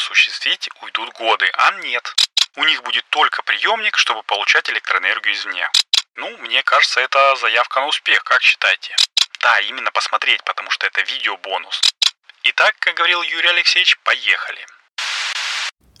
осуществить, уйдут годы, а нет. У них будет только приемник, чтобы получать электроэнергию извне. Ну, мне кажется, это заявка на успех, как считаете? Да, именно посмотреть, потому что это видео-бонус. Итак, как говорил Юрий Алексеевич, поехали.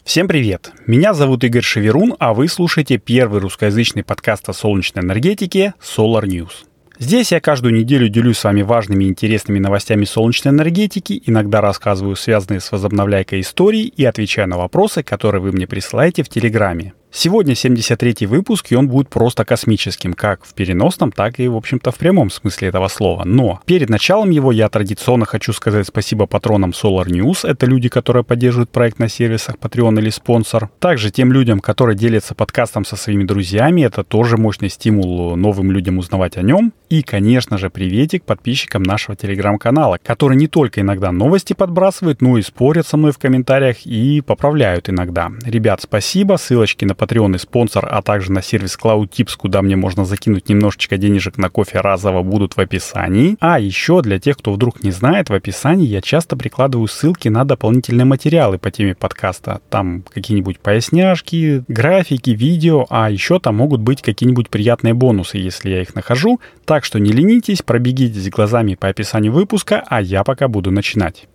Всем привет! Меня зовут Игорь Шеверун, а вы слушаете первый русскоязычный подкаст о солнечной энергетике Solar News. Здесь я каждую неделю делюсь с вами важными и интересными новостями солнечной энергетики, иногда рассказываю связанные с возобновляйкой истории и отвечаю на вопросы, которые вы мне присылаете в Телеграме. Сегодня 73-й выпуск, и он будет просто космическим, как в переносном, так и, в общем-то, в прямом смысле этого слова. Но перед началом его я традиционно хочу сказать спасибо патронам Solar News. Это люди, которые поддерживают проект на сервисах Patreon или спонсор. Также тем людям, которые делятся подкастом со своими друзьями. Это тоже мощный стимул новым людям узнавать о нем. И, конечно же, приветик подписчикам нашего телеграм-канала, которые не только иногда новости подбрасывают, но и спорят со мной в комментариях и поправляют иногда. Ребят, спасибо. Ссылочки на Patreon и спонсор, а также на сервис CloudTips, куда мне можно закинуть немножечко денежек на кофе разово, будут в описании. А еще для тех, кто вдруг не знает, в описании я часто прикладываю ссылки на дополнительные материалы по теме подкаста. Там какие-нибудь поясняшки, графики, видео, а еще там могут быть какие-нибудь приятные бонусы, если я их нахожу. Так что не ленитесь, пробегитесь глазами по описанию выпуска, а я пока буду начинать.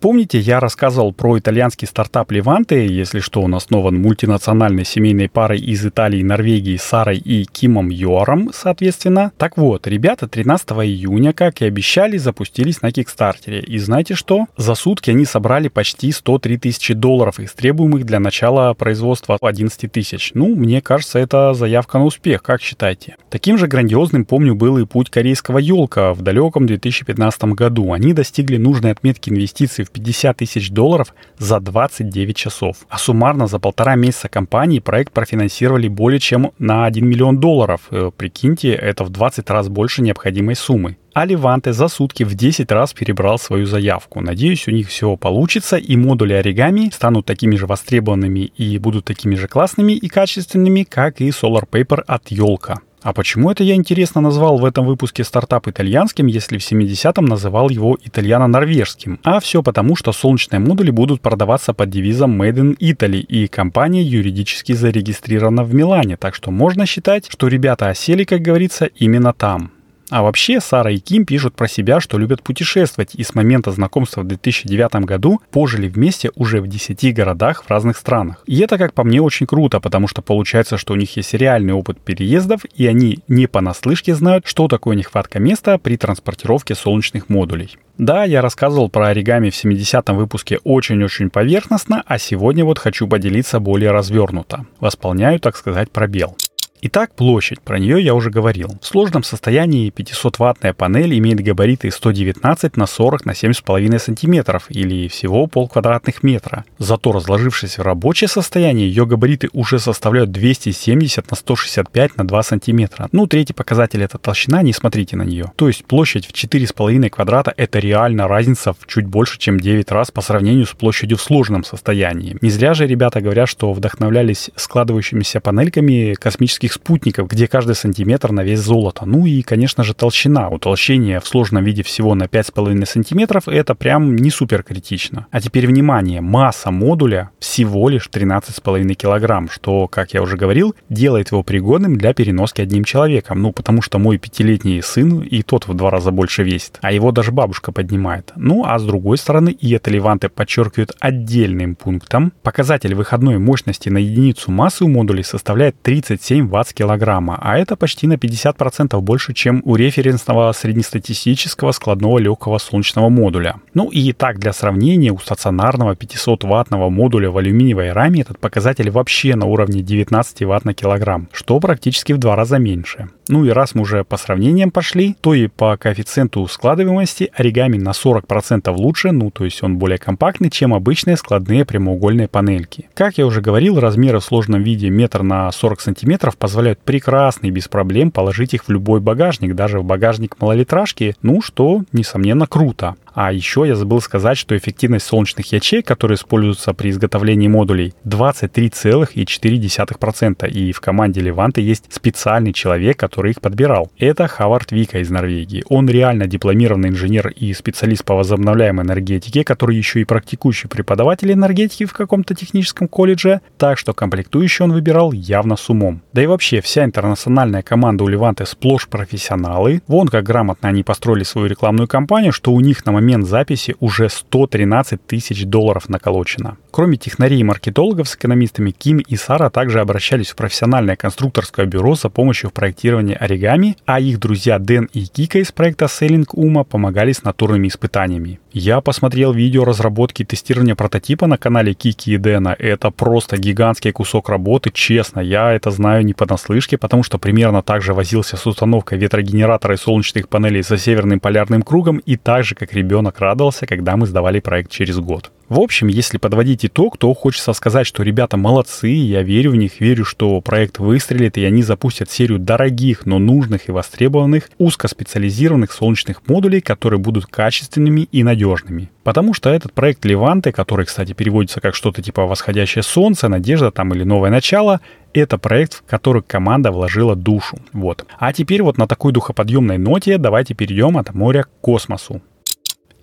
Помните, я рассказывал про итальянский стартап Леванте, если что, он основан мультинациональной семейной парой из Италии и Норвегии Сарой и Кимом Йором, соответственно. Так вот, ребята 13 июня, как и обещали, запустились на Кикстартере. И знаете что? За сутки они собрали почти 103 тысячи долларов из требуемых для начала производства 11 тысяч. Ну, мне кажется, это заявка на успех, как считаете? Таким же грандиозным, помню, был и путь корейского елка в далеком 2015 году. Они достигли нужной отметки инвестиций 50 тысяч долларов за 29 часов. А суммарно за полтора месяца компании проект профинансировали более чем на 1 миллион долларов. Э, прикиньте, это в 20 раз больше необходимой суммы. А Леванте за сутки в 10 раз перебрал свою заявку. Надеюсь, у них все получится, и модули оригами станут такими же востребованными и будут такими же классными и качественными, как и Solar Paper от Йолка. А почему это я интересно назвал в этом выпуске стартап итальянским, если в 70-м называл его итальяно-норвежским? А все потому, что солнечные модули будут продаваться под девизом Made in Italy, и компания юридически зарегистрирована в Милане, так что можно считать, что ребята осели, как говорится, именно там. А вообще, Сара и Ким пишут про себя, что любят путешествовать, и с момента знакомства в 2009 году пожили вместе уже в 10 городах в разных странах. И это, как по мне, очень круто, потому что получается, что у них есть реальный опыт переездов, и они не понаслышке знают, что такое нехватка места при транспортировке солнечных модулей. Да, я рассказывал про оригами в 70-м выпуске очень-очень поверхностно, а сегодня вот хочу поделиться более развернуто. Восполняю, так сказать, пробел. Итак, площадь, про нее я уже говорил. В сложном состоянии 500-ваттная панель имеет габариты 119 на 40 на 7,5 см или всего полквадратных метра. Зато разложившись в рабочее состояние, ее габариты уже составляют 270 на 165 на 2 см. Ну, третий показатель это толщина, не смотрите на нее. То есть площадь в 4,5 квадрата это реально разница в чуть больше, чем 9 раз по сравнению с площадью в сложном состоянии. Не зря же ребята говорят, что вдохновлялись складывающимися панельками космических космических спутников, где каждый сантиметр на вес золота. Ну и, конечно же, толщина. Утолщение в сложном виде всего на 5,5 сантиметров это прям не супер критично. А теперь внимание, масса модуля всего лишь 13,5 килограмм, что, как я уже говорил, делает его пригодным для переноски одним человеком. Ну, потому что мой пятилетний сын и тот в два раза больше весит, а его даже бабушка поднимает. Ну, а с другой стороны, и это Леванте подчеркивает отдельным пунктом, показатель выходной мощности на единицу массы у модулей составляет 37 Вт 20 килограмма, а это почти на 50% больше, чем у референсного среднестатистического складного легкого солнечного модуля. Ну и так для сравнения, у стационарного 500-ваттного модуля в алюминиевой раме этот показатель вообще на уровне 19 Вт на килограмм, что практически в два раза меньше. Ну и раз мы уже по сравнениям пошли, то и по коэффициенту складываемости оригами на 40% лучше, ну то есть он более компактный, чем обычные складные прямоугольные панельки. Как я уже говорил, размеры в сложном виде метр на 40 сантиметров позволяют прекрасно и без проблем положить их в любой багажник, даже в багажник малолитражки, ну что, несомненно, круто. А еще я забыл сказать, что эффективность солнечных ячеек, которые используются при изготовлении модулей, 23,4%. И в команде Леванты есть специальный человек, который их подбирал. Это Хавард Вика из Норвегии. Он реально дипломированный инженер и специалист по возобновляемой энергетике, который еще и практикующий преподаватель энергетики в каком-то техническом колледже, так что комплектующий он выбирал явно с умом. Да и вообще, вся интернациональная команда у Леванты сплошь профессионалы. Вон как грамотно они построили свою рекламную кампанию, что у них на момент записи уже 113 тысяч долларов наколочено. Кроме технарей и маркетологов с экономистами, Ким и Сара также обращались в профессиональное конструкторское бюро за помощью в проектировании оригами, а их друзья Дэн и Кика из проекта Selling Uma помогали с натурными испытаниями. Я посмотрел видео разработки и тестирования прототипа на канале Кики и Дэна. Это просто гигантский кусок работы, честно. Я это знаю не понаслышке, потому что примерно так же возился с установкой ветрогенератора и солнечных панелей за северным полярным кругом и так же, как ребенок радовался, когда мы сдавали проект через год. В общем, если подводить итог, то хочется сказать, что ребята молодцы, я верю в них, верю, что проект выстрелит, и они запустят серию дорогих, но нужных и востребованных узкоспециализированных солнечных модулей, которые будут качественными и надежными. Потому что этот проект Леванты, который, кстати, переводится как что-то типа «Восходящее солнце», «Надежда» там или «Новое начало», это проект, в который команда вложила душу. Вот. А теперь вот на такой духоподъемной ноте давайте перейдем от моря к космосу.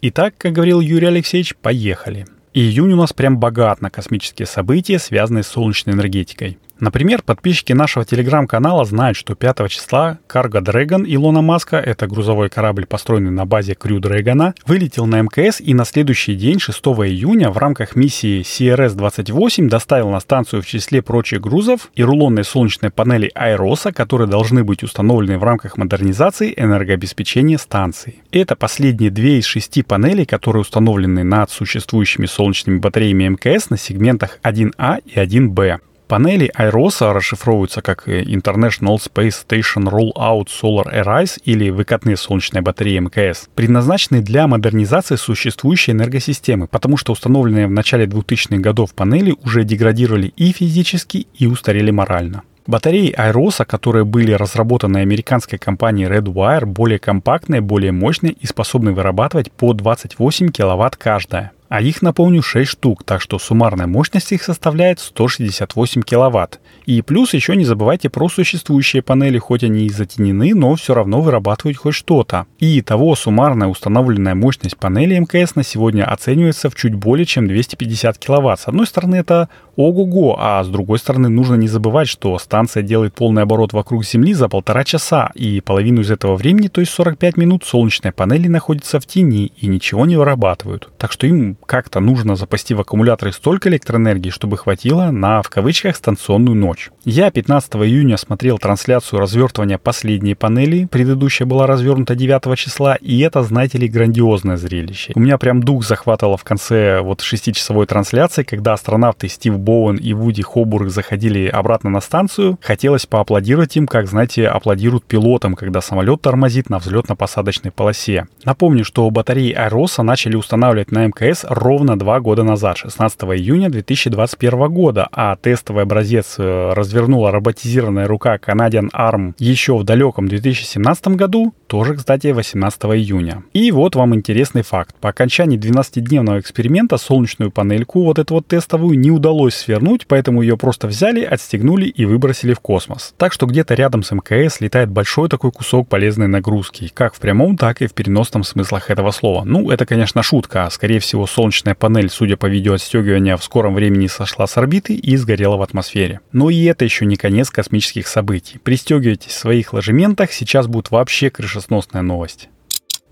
Итак, как говорил Юрий Алексеевич, поехали. Июнь у нас прям богат на космические события, связанные с солнечной энергетикой. Например, подписчики нашего телеграм-канала знают, что 5 числа Cargo Dragon Илона Маска, это грузовой корабль, построенный на базе Crew Dragon, вылетел на МКС и на следующий день, 6 июня, в рамках миссии CRS-28 доставил на станцию в числе прочих грузов и рулонные солнечные панели Айроса, которые должны быть установлены в рамках модернизации энергообеспечения станции. Это последние две из шести панелей, которые установлены над существующими солнечными батареями МКС на сегментах 1А и 1Б. Панели Айроса расшифровываются как International Space Station Rollout Solar Arrays или выкатные солнечные батареи МКС, предназначены для модернизации существующей энергосистемы, потому что установленные в начале 2000-х годов панели уже деградировали и физически, и устарели морально. Батареи Айроса, которые были разработаны американской компанией Redwire, более компактные, более мощные и способны вырабатывать по 28 кВт каждая. А их, напомню, 6 штук, так что суммарная мощность их составляет 168 киловатт. И плюс еще не забывайте про существующие панели, хоть они и затенены, но все равно вырабатывают хоть что-то. И того суммарная установленная мощность панели МКС на сегодня оценивается в чуть более чем 250 киловатт. С одной стороны это ого-го, а с другой стороны нужно не забывать, что станция делает полный оборот вокруг Земли за полтора часа, и половину из этого времени, то есть 45 минут, солнечные панели находятся в тени и ничего не вырабатывают. Так что им как-то нужно запасти в аккумуляторы столько электроэнергии, чтобы хватило на, в кавычках, станционную ночь. Я 15 июня смотрел трансляцию развертывания последней панели, предыдущая была развернута 9 числа, и это, знаете ли, грандиозное зрелище. У меня прям дух захватывало в конце вот 6-часовой трансляции, когда астронавты Стив Боуэн и Вуди Хобург заходили обратно на станцию. Хотелось поаплодировать им, как, знаете, аплодируют пилотам, когда самолет тормозит на взлетно-посадочной полосе. Напомню, что батареи Аэроса начали устанавливать на МКС ровно два года назад, 16 июня 2021 года, а тестовый образец э, развернула роботизированная рука Canadian Arm еще в далеком 2017 году, тоже, кстати, 18 июня. И вот вам интересный факт. По окончании 12-дневного эксперимента солнечную панельку, вот эту вот тестовую, не удалось свернуть, поэтому ее просто взяли, отстегнули и выбросили в космос. Так что где-то рядом с МКС летает большой такой кусок полезной нагрузки, как в прямом, так и в переносном смыслах этого слова. Ну, это, конечно, шутка. Скорее всего, солнечная панель, судя по видео отстегивания, в скором времени сошла с орбиты и сгорела в атмосфере. Но и это еще не конец космических событий. Пристегивайтесь в своих ложементах, сейчас будет вообще крышесносная новость.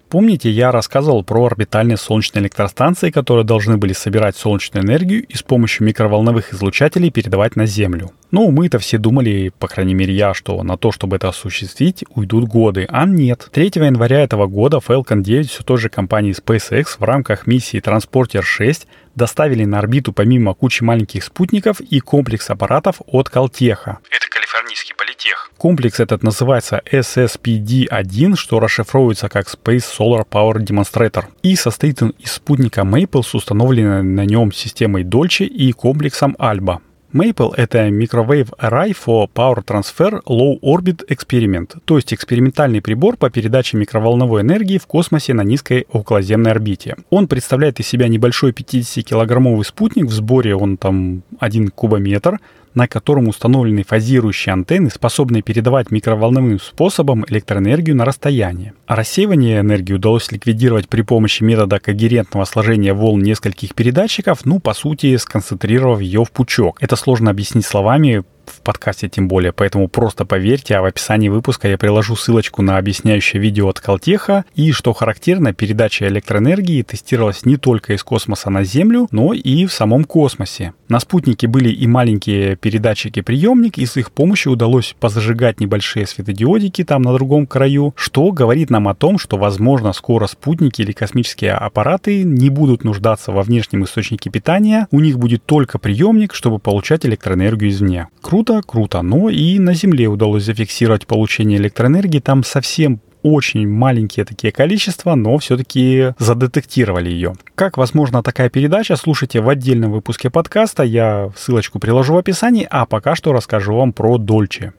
Помните, я рассказывал про орбитальные солнечные электростанции, которые должны были собирать солнечную энергию и с помощью микроволновых излучателей передавать на Землю. Ну, мы-то все думали, по крайней мере я, что на то, чтобы это осуществить, уйдут годы, а нет. 3 января этого года Falcon 9 все той же компании SpaceX в рамках миссии Transporter 6 доставили на орбиту помимо кучи маленьких спутников и комплекс аппаратов от Калтеха. Это калифорнийский политех. Комплекс этот называется SSPD-1, что расшифровывается как Space Solar Power Demonstrator. И состоит он из спутника Maple с установленной на нем системой Dolce и комплексом Alba. Maple — это Microwave Array for Power Transfer Low Orbit Experiment, то есть экспериментальный прибор по передаче микроволновой энергии в космосе на низкой околоземной орбите. Он представляет из себя небольшой 50-килограммовый спутник, в сборе он там 1 кубометр, на котором установлены фазирующие антенны, способные передавать микроволновым способом электроэнергию на расстояние. А рассеивание энергии удалось ликвидировать при помощи метода когерентного сложения волн нескольких передатчиков, ну, по сути, сконцентрировав ее в пучок. Это сложно объяснить словами, в подкасте тем более, поэтому просто поверьте, а в описании выпуска я приложу ссылочку на объясняющее видео от Калтеха. И, что характерно, передача электроэнергии тестировалась не только из космоса на Землю, но и в самом космосе. На спутнике были и маленькие передатчики-приемник, и с их помощью удалось позажигать небольшие светодиодики там на другом краю, что говорит нам о том, что, возможно, скоро спутники или космические аппараты не будут нуждаться во внешнем источнике питания, у них будет только приемник, чтобы получать электроэнергию извне. Круто, круто. Но и на Земле удалось зафиксировать получение электроэнергии. Там совсем очень маленькие такие количества, но все-таки задетектировали ее. Как возможно такая передача, слушайте в отдельном выпуске подкаста, я ссылочку приложу в описании, а пока что расскажу вам про Дольче.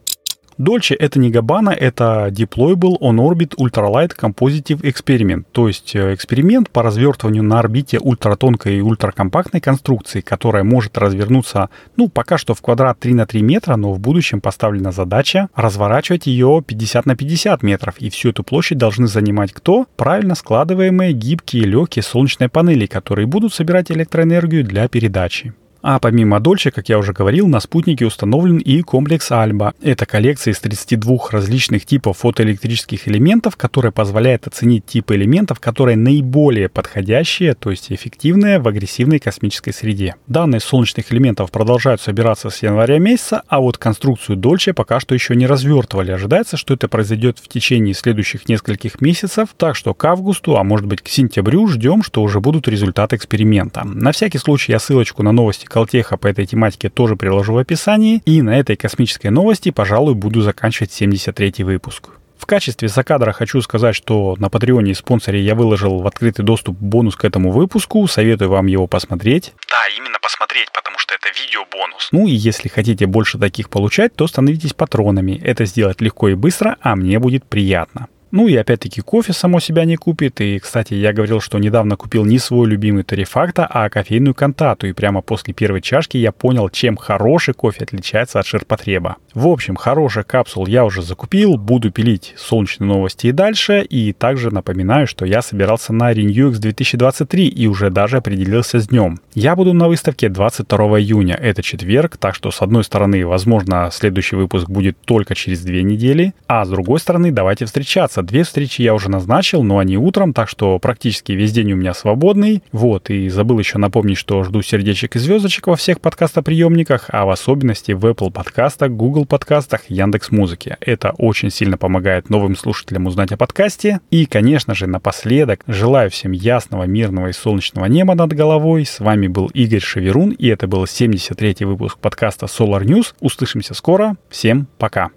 Дольче это не Габана, это Deployable On Orbit Ultralight Compositive Experiment, то есть э, эксперимент по развертыванию на орбите ультратонкой и ультракомпактной конструкции, которая может развернуться, ну, пока что в квадрат 3 на 3 метра, но в будущем поставлена задача разворачивать ее 50 на 50 метров, и всю эту площадь должны занимать кто? Правильно складываемые гибкие легкие солнечные панели, которые будут собирать электроэнергию для передачи. А помимо Дольче, как я уже говорил, на спутнике установлен и комплекс Альба. Это коллекция из 32 различных типов фотоэлектрических элементов, которая позволяет оценить типы элементов, которые наиболее подходящие, то есть эффективные в агрессивной космической среде. Данные солнечных элементов продолжают собираться с января месяца, а вот конструкцию Дольче пока что еще не развертывали. Ожидается, что это произойдет в течение следующих нескольких месяцев, так что к августу, а может быть к сентябрю ждем, что уже будут результаты эксперимента. На всякий случай я ссылочку на новости Калтеха по этой тематике тоже приложу в описании. И на этой космической новости, пожалуй, буду заканчивать 73 выпуск. В качестве закадра хочу сказать, что на Патреоне и спонсоре я выложил в открытый доступ бонус к этому выпуску. Советую вам его посмотреть. Да, именно посмотреть, потому что это видео-бонус. Ну и если хотите больше таких получать, то становитесь патронами. Это сделать легко и быстро, а мне будет приятно. Ну и опять-таки кофе само себя не купит. И, кстати, я говорил, что недавно купил не свой любимый тарифакта, а кофейную кантату. И прямо после первой чашки я понял, чем хороший кофе отличается от ширпотреба. В общем, хороших капсул я уже закупил, буду пилить солнечные новости и дальше. И также напоминаю, что я собирался на RenewX 2023 и уже даже определился с днем. Я буду на выставке 22 июня, это четверг, так что с одной стороны, возможно, следующий выпуск будет только через две недели, а с другой стороны, давайте встречаться Две встречи я уже назначил, но они утром, так что практически весь день у меня свободный. Вот, и забыл еще напомнить, что жду сердечек и звездочек во всех подкастоприемниках, а в особенности в Apple подкастах, Google подкастах, Яндекс Музыке. Это очень сильно помогает новым слушателям узнать о подкасте. И, конечно же, напоследок, желаю всем ясного, мирного и солнечного неба над головой. С вами был Игорь Шеверун, и это был 73-й выпуск подкаста Solar News. Услышимся скоро. Всем пока.